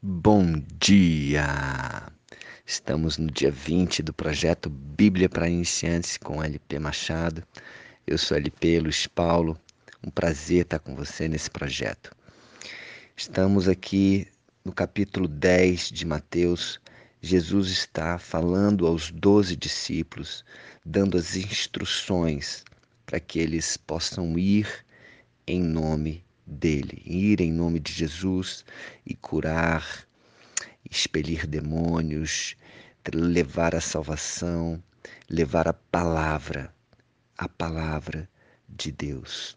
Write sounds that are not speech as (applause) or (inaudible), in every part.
Bom dia! Estamos no dia 20 do projeto Bíblia para Iniciantes com LP Machado. Eu sou LP Luiz Paulo. Um prazer estar com você nesse projeto. Estamos aqui no capítulo 10 de Mateus. Jesus está falando aos doze discípulos, dando as instruções para que eles possam ir em nome dele, ir em nome de Jesus e curar, expelir demônios, levar a salvação, levar a palavra, a palavra de Deus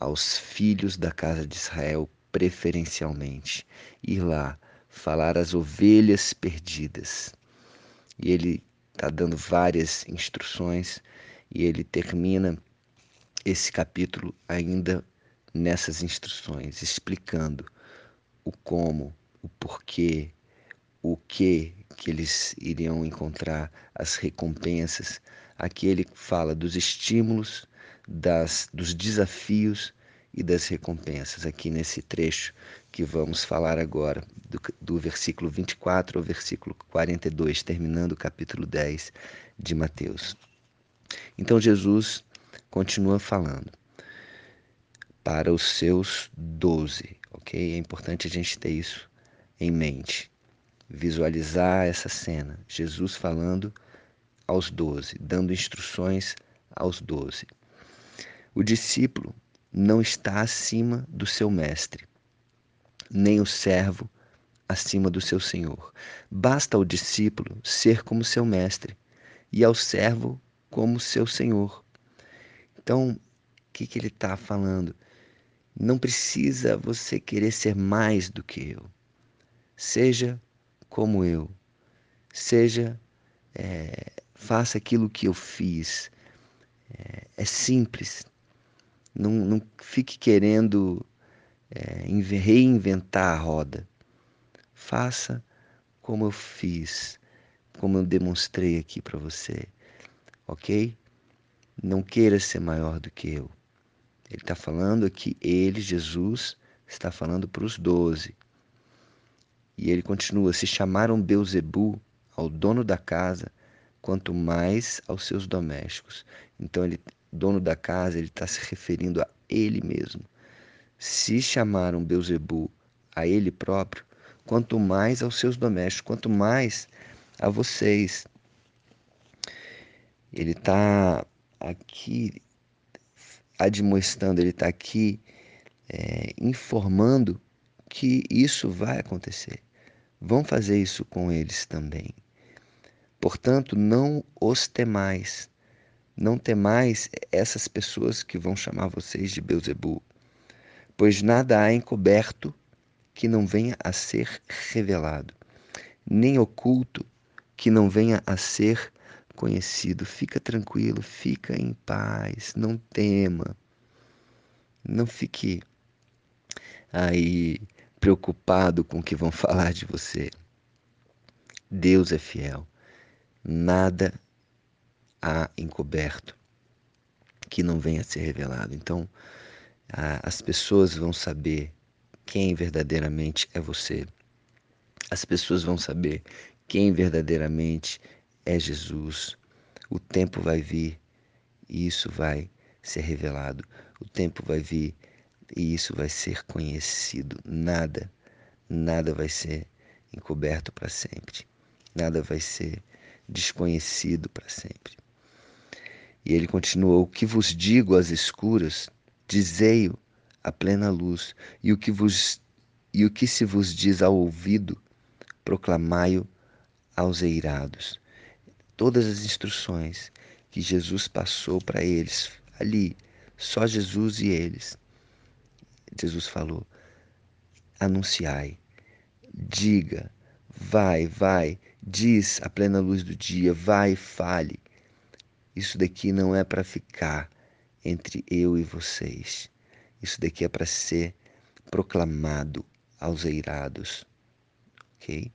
aos filhos da casa de Israel preferencialmente, ir lá falar às ovelhas perdidas. E ele está dando várias instruções e ele termina esse capítulo ainda nessas instruções, explicando o como, o porquê, o que que eles iriam encontrar, as recompensas. Aqui ele fala dos estímulos, das, dos desafios e das recompensas, aqui nesse trecho que vamos falar agora, do, do versículo 24 ao versículo 42, terminando o capítulo 10 de Mateus. Então Jesus continua falando para os seus doze, ok? É importante a gente ter isso em mente, visualizar essa cena, Jesus falando aos doze, dando instruções aos doze. O discípulo não está acima do seu mestre, nem o servo acima do seu senhor. Basta ao discípulo ser como seu mestre e ao servo como seu senhor. Então, o que, que ele está falando? Não precisa você querer ser mais do que eu. Seja como eu. Seja, é, faça aquilo que eu fiz. É, é simples. Não, não fique querendo é, reinventar a roda. Faça como eu fiz, como eu demonstrei aqui para você, ok? Não queira ser maior do que eu. Ele está falando aqui, ele, Jesus, está falando para os doze. E ele continua: se chamaram Beuzebu ao dono da casa, quanto mais aos seus domésticos. Então, ele, dono da casa, ele está se referindo a ele mesmo. Se chamaram Beuzebu a ele próprio, quanto mais aos seus domésticos, quanto mais a vocês. Ele está aqui admoestando, ele está aqui é, informando que isso vai acontecer. Vão fazer isso com eles também. Portanto, não os temais. Não temais essas pessoas que vão chamar vocês de Beuzebu, pois nada há encoberto que não venha a ser revelado, nem oculto que não venha a ser conhecido. Fica tranquilo, fica em paz, não tema. Não fique aí preocupado com o que vão (laughs) falar de você. Deus é fiel. Nada há encoberto que não venha a ser revelado. Então, as pessoas vão saber quem verdadeiramente é você. As pessoas vão saber quem verdadeiramente é Jesus. O tempo vai vir e isso vai ser revelado. O tempo vai vir e isso vai ser conhecido. Nada, nada vai ser encoberto para sempre. Nada vai ser desconhecido para sempre. E ele continuou: O que vos digo às escuras, dizei-o à plena luz, e o que vos e o que se vos diz ao ouvido, proclamai-o aos eirados todas as instruções que Jesus passou para eles, ali, só Jesus e eles. Jesus falou: anunciai, diga, vai, vai, diz a plena luz do dia, vai e fale. Isso daqui não é para ficar entre eu e vocês. Isso daqui é para ser proclamado aos eirados. Ok?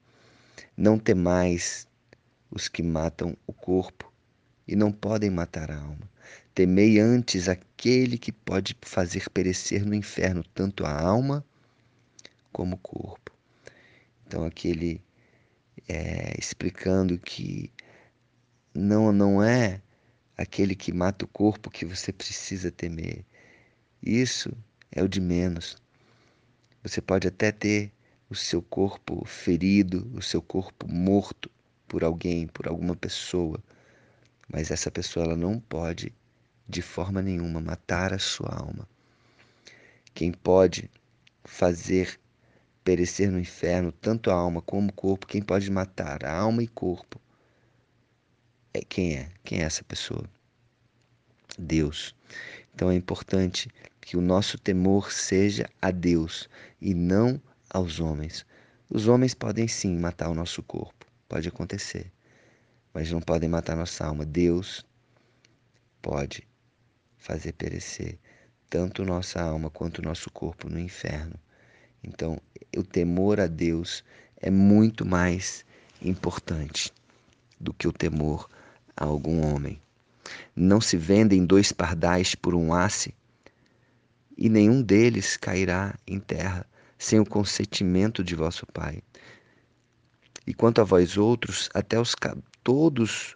Não temais os que matam o corpo e não podem matar a alma. Temei antes aquele que pode fazer perecer no inferno tanto a alma como o corpo. Então aquele é, explicando que não não é aquele que mata o corpo que você precisa temer. Isso é o de menos. Você pode até ter o seu corpo ferido, o seu corpo morto por alguém, por alguma pessoa, mas essa pessoa ela não pode de forma nenhuma matar a sua alma. Quem pode fazer perecer no inferno tanto a alma como o corpo, quem pode matar a alma e corpo é quem é? Quem é essa pessoa? Deus. Então é importante que o nosso temor seja a Deus e não aos homens. Os homens podem sim matar o nosso corpo, pode acontecer, mas não podem matar nossa alma. Deus pode fazer perecer tanto nossa alma quanto nosso corpo no inferno. Então, o temor a Deus é muito mais importante do que o temor a algum homem. Não se vendem dois pardais por um asse, e nenhum deles cairá em terra sem o consentimento de vosso Pai. E quanto a vós outros, até os todos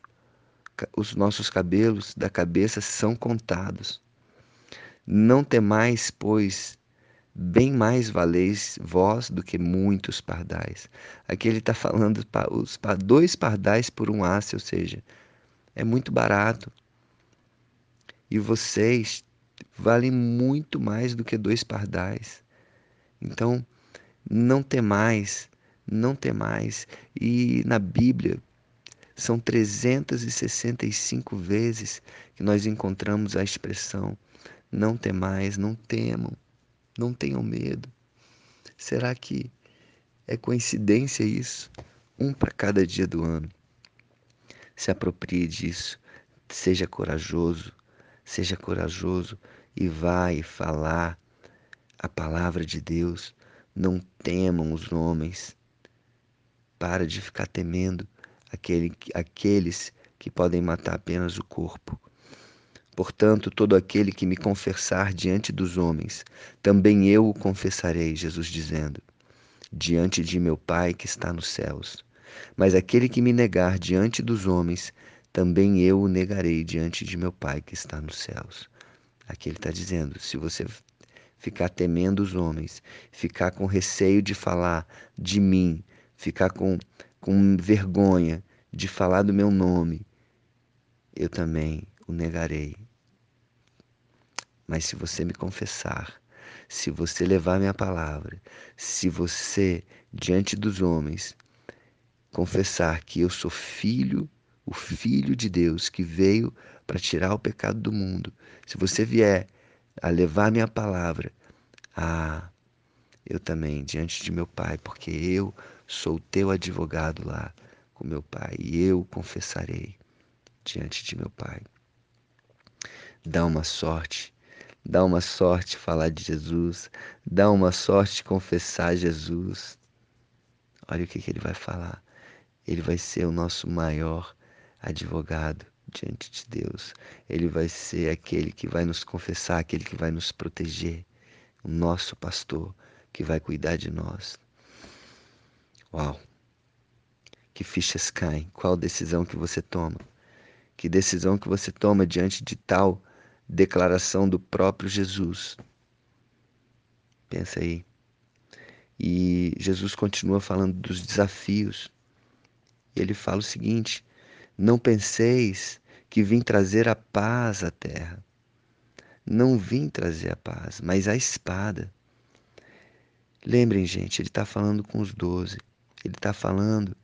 os nossos cabelos da cabeça são contados. Não temais, pois, bem mais valeis vós do que muitos pardais. Aqui ele está falando os dois pardais por um asse, ou seja, é muito barato. E vocês valem muito mais do que dois pardais. Então, não temais, não temais. E na Bíblia, são 365 vezes que nós encontramos a expressão não temais, não temam, não tenham medo. Será que é coincidência isso? Um para cada dia do ano. Se aproprie disso, seja corajoso, seja corajoso e vai falar a palavra de Deus. Não temam os homens. Para de ficar temendo aquele, aqueles que podem matar apenas o corpo. Portanto, todo aquele que me confessar diante dos homens, também eu o confessarei, Jesus dizendo, diante de meu Pai que está nos céus. Mas aquele que me negar diante dos homens, também eu o negarei diante de meu Pai que está nos céus. Aqui ele está dizendo: se você ficar temendo os homens, ficar com receio de falar de mim, ficar com, com vergonha de falar do meu nome, eu também o negarei. Mas se você me confessar, se você levar minha palavra, se você, diante dos homens, confessar que eu sou filho, o filho de Deus que veio para tirar o pecado do mundo, se você vier a levar minha palavra. Ah, eu também diante de meu Pai, porque eu sou teu advogado lá com meu Pai e eu confessarei diante de meu Pai. Dá uma sorte, dá uma sorte falar de Jesus, dá uma sorte confessar Jesus. Olha o que, que ele vai falar. Ele vai ser o nosso maior advogado diante de Deus. Ele vai ser aquele que vai nos confessar, aquele que vai nos proteger, o nosso pastor que vai cuidar de nós. Uau! Que fichas caem? Qual decisão que você toma? Que decisão que você toma diante de tal declaração do próprio Jesus? Pensa aí. E Jesus continua falando dos desafios. Ele fala o seguinte: Não penseis que vim trazer a paz à terra. Não vim trazer a paz, mas a espada. Lembrem, gente, ele está falando com os doze. Ele está falando,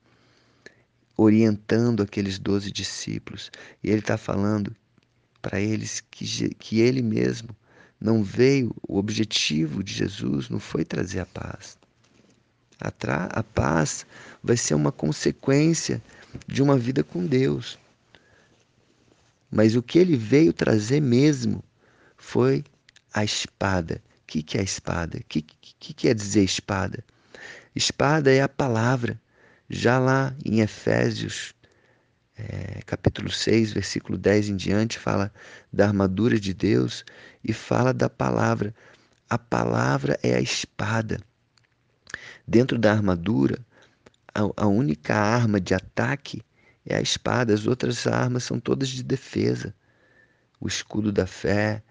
orientando aqueles doze discípulos. E ele está falando para eles que, que ele mesmo não veio, o objetivo de Jesus não foi trazer a paz. A, a paz vai ser uma consequência de uma vida com Deus. Mas o que ele veio trazer mesmo foi a espada. O que, que é a espada? O que, que, quer dizer espada? Espada é a palavra. Já lá em Efésios, é, capítulo 6, versículo 10 em diante, fala da armadura de Deus e fala da palavra. A palavra é a espada. Dentro da armadura, a, a única arma de ataque é a espada, as outras armas são todas de defesa. O escudo da fé,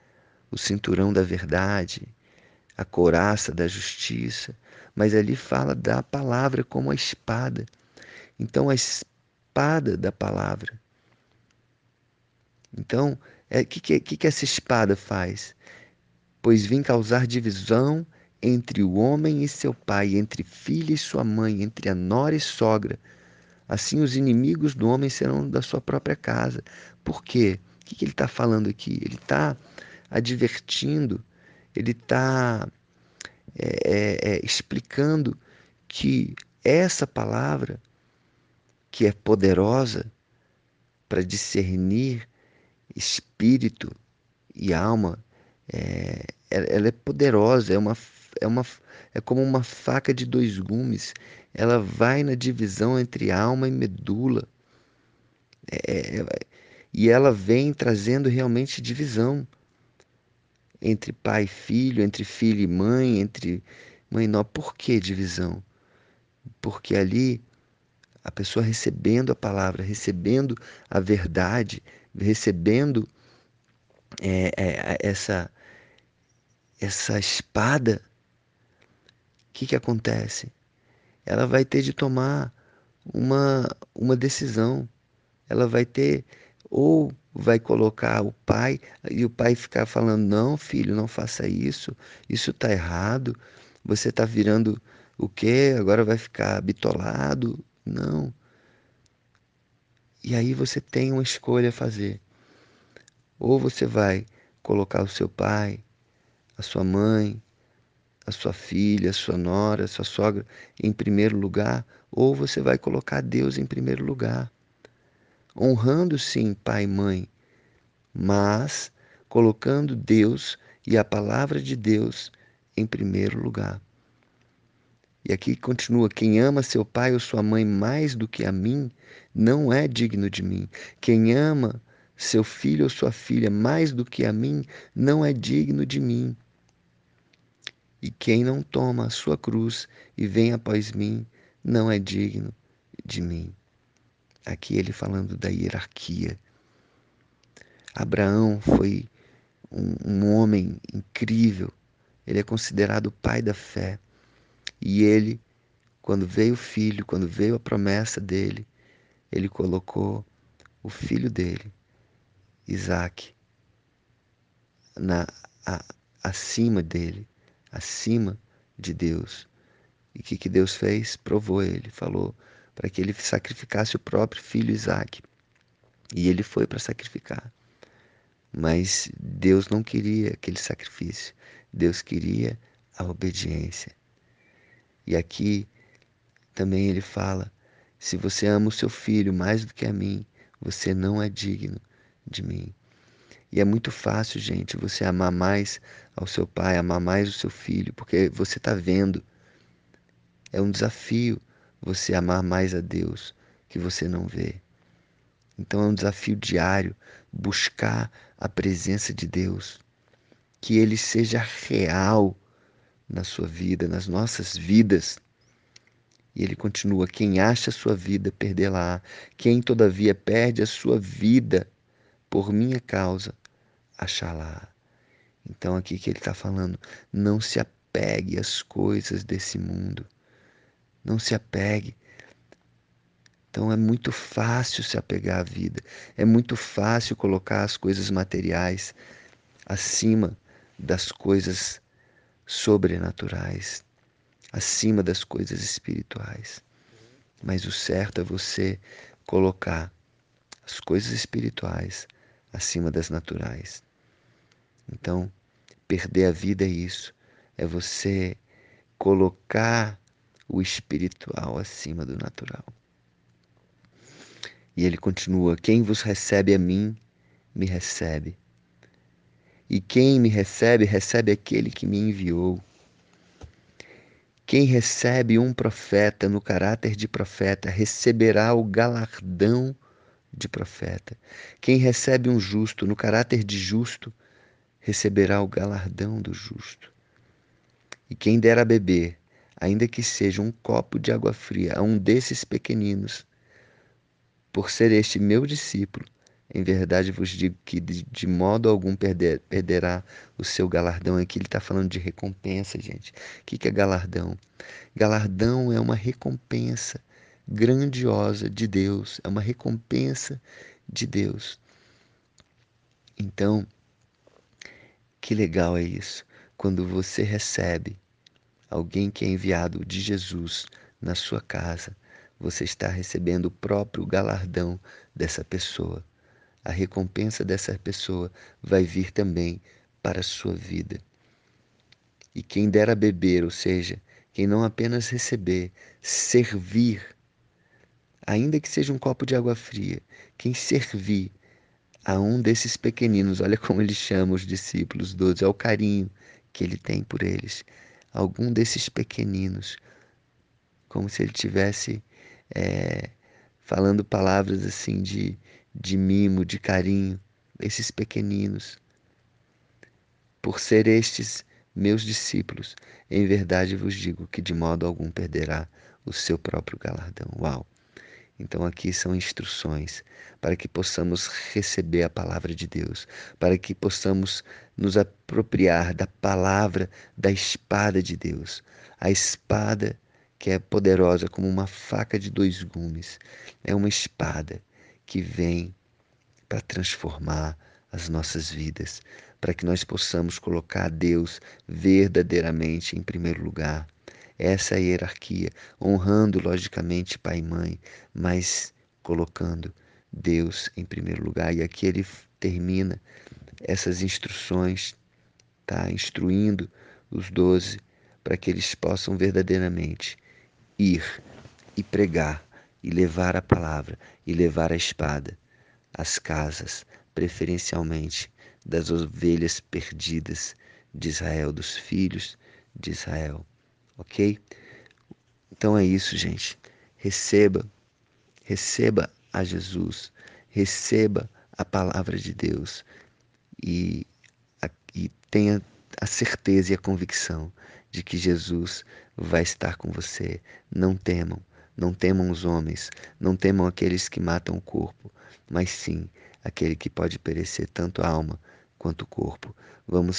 o cinturão da verdade, a couraça da justiça, mas ali fala da palavra como a espada. Então, a espada da palavra. Então, o é, que, que, que essa espada faz? Pois vim causar divisão entre o homem e seu pai, entre filha e sua mãe, entre a nora e sogra. Assim os inimigos do homem serão da sua própria casa. Por quê? O que, que ele está falando aqui? Ele está advertindo, ele está é, é, é, explicando que essa palavra, que é poderosa para discernir espírito e alma, é, ela é poderosa, é uma, é uma é como uma faca de dois gumes. Ela vai na divisão entre alma e medula. É, é, e ela vem trazendo realmente divisão entre pai e filho, entre filho e mãe, entre mãe e nó. Por que divisão? Porque ali a pessoa recebendo a palavra, recebendo a verdade, recebendo é, é, essa, essa espada, o que, que acontece? Ela vai ter de tomar uma, uma decisão. Ela vai ter ou vai colocar o pai e o pai ficar falando: não, filho, não faça isso, isso está errado, você está virando o quê? Agora vai ficar bitolado. Não. E aí você tem uma escolha a fazer. Ou você vai colocar o seu pai, a sua mãe, a sua filha, a sua nora, a sua sogra em primeiro lugar, ou você vai colocar Deus em primeiro lugar. Honrando sim pai e mãe, mas colocando Deus e a palavra de Deus em primeiro lugar. E aqui continua: quem ama seu pai ou sua mãe mais do que a mim, não é digno de mim. Quem ama seu filho ou sua filha mais do que a mim, não é digno de mim. E quem não toma a sua cruz e vem após mim, não é digno de mim. Aqui ele falando da hierarquia Abraão foi um, um homem incrível, ele é considerado o pai da fé. E ele, quando veio o filho, quando veio a promessa dele, ele colocou o filho dele, Isaac, na, a, acima dele, acima de Deus. E o que, que Deus fez? Provou ele, falou para que ele sacrificasse o próprio filho Isaac. E ele foi para sacrificar. Mas Deus não queria aquele sacrifício. Deus queria a obediência. E aqui também ele fala: se você ama o seu filho mais do que a mim, você não é digno de mim. E é muito fácil, gente, você amar mais ao seu pai, amar mais o seu filho, porque você está vendo. É um desafio você amar mais a Deus que você não vê. Então é um desafio diário buscar a presença de Deus, que ele seja real na sua vida, nas nossas vidas. E ele continua: quem acha a sua vida, perdê-la. Quem, todavia, perde a sua vida por minha causa, achá-la. Então, aqui que ele está falando: não se apegue às coisas desse mundo. Não se apegue. Então é muito fácil se apegar à vida, é muito fácil colocar as coisas materiais acima das coisas sobrenaturais, acima das coisas espirituais. Mas o certo é você colocar as coisas espirituais acima das naturais. Então, perder a vida é isso, é você colocar o espiritual acima do natural. E ele continua: Quem vos recebe a mim, me recebe. E quem me recebe, recebe aquele que me enviou. Quem recebe um profeta no caráter de profeta, receberá o galardão de profeta. Quem recebe um justo no caráter de justo, receberá o galardão do justo. E quem der a beber ainda que seja um copo de água fria a um desses pequeninos, por ser este meu discípulo, em verdade vos digo que de, de modo algum perder, perderá o seu galardão. Aqui ele está falando de recompensa, gente. O que, que é galardão? Galardão é uma recompensa grandiosa de Deus, é uma recompensa de Deus. Então, que legal é isso, quando você recebe alguém que é enviado de Jesus na sua casa, você está recebendo o próprio galardão dessa pessoa. A recompensa dessa pessoa vai vir também para a sua vida. E quem dera beber, ou seja, quem não apenas receber, servir, ainda que seja um copo de água fria, quem servir a um desses pequeninos, olha como ele chama os discípulos, doze, é o carinho que ele tem por eles. Algum desses pequeninos, como se ele tivesse é, falando palavras assim de, de mimo, de carinho, esses pequeninos. Por ser estes meus discípulos, em verdade vos digo que de modo algum perderá o seu próprio galardão. Uau! Então, aqui são instruções para que possamos receber a palavra de Deus, para que possamos nos apropriar da palavra, da espada de Deus. A espada que é poderosa como uma faca de dois gumes. É uma espada que vem para transformar as nossas vidas, para que nós possamos colocar Deus verdadeiramente em primeiro lugar essa hierarquia, honrando logicamente pai e mãe, mas colocando Deus em primeiro lugar. E aqui ele termina essas instruções, tá? Instruindo os doze para que eles possam verdadeiramente ir e pregar e levar a palavra e levar a espada às casas, preferencialmente das ovelhas perdidas de Israel, dos filhos de Israel ok? Então é isso, gente. Receba, receba a Jesus, receba a palavra de Deus e, e tenha a certeza e a convicção de que Jesus vai estar com você. Não temam, não temam os homens, não temam aqueles que matam o corpo, mas sim aquele que pode perecer tanto a alma quanto o corpo. Vamos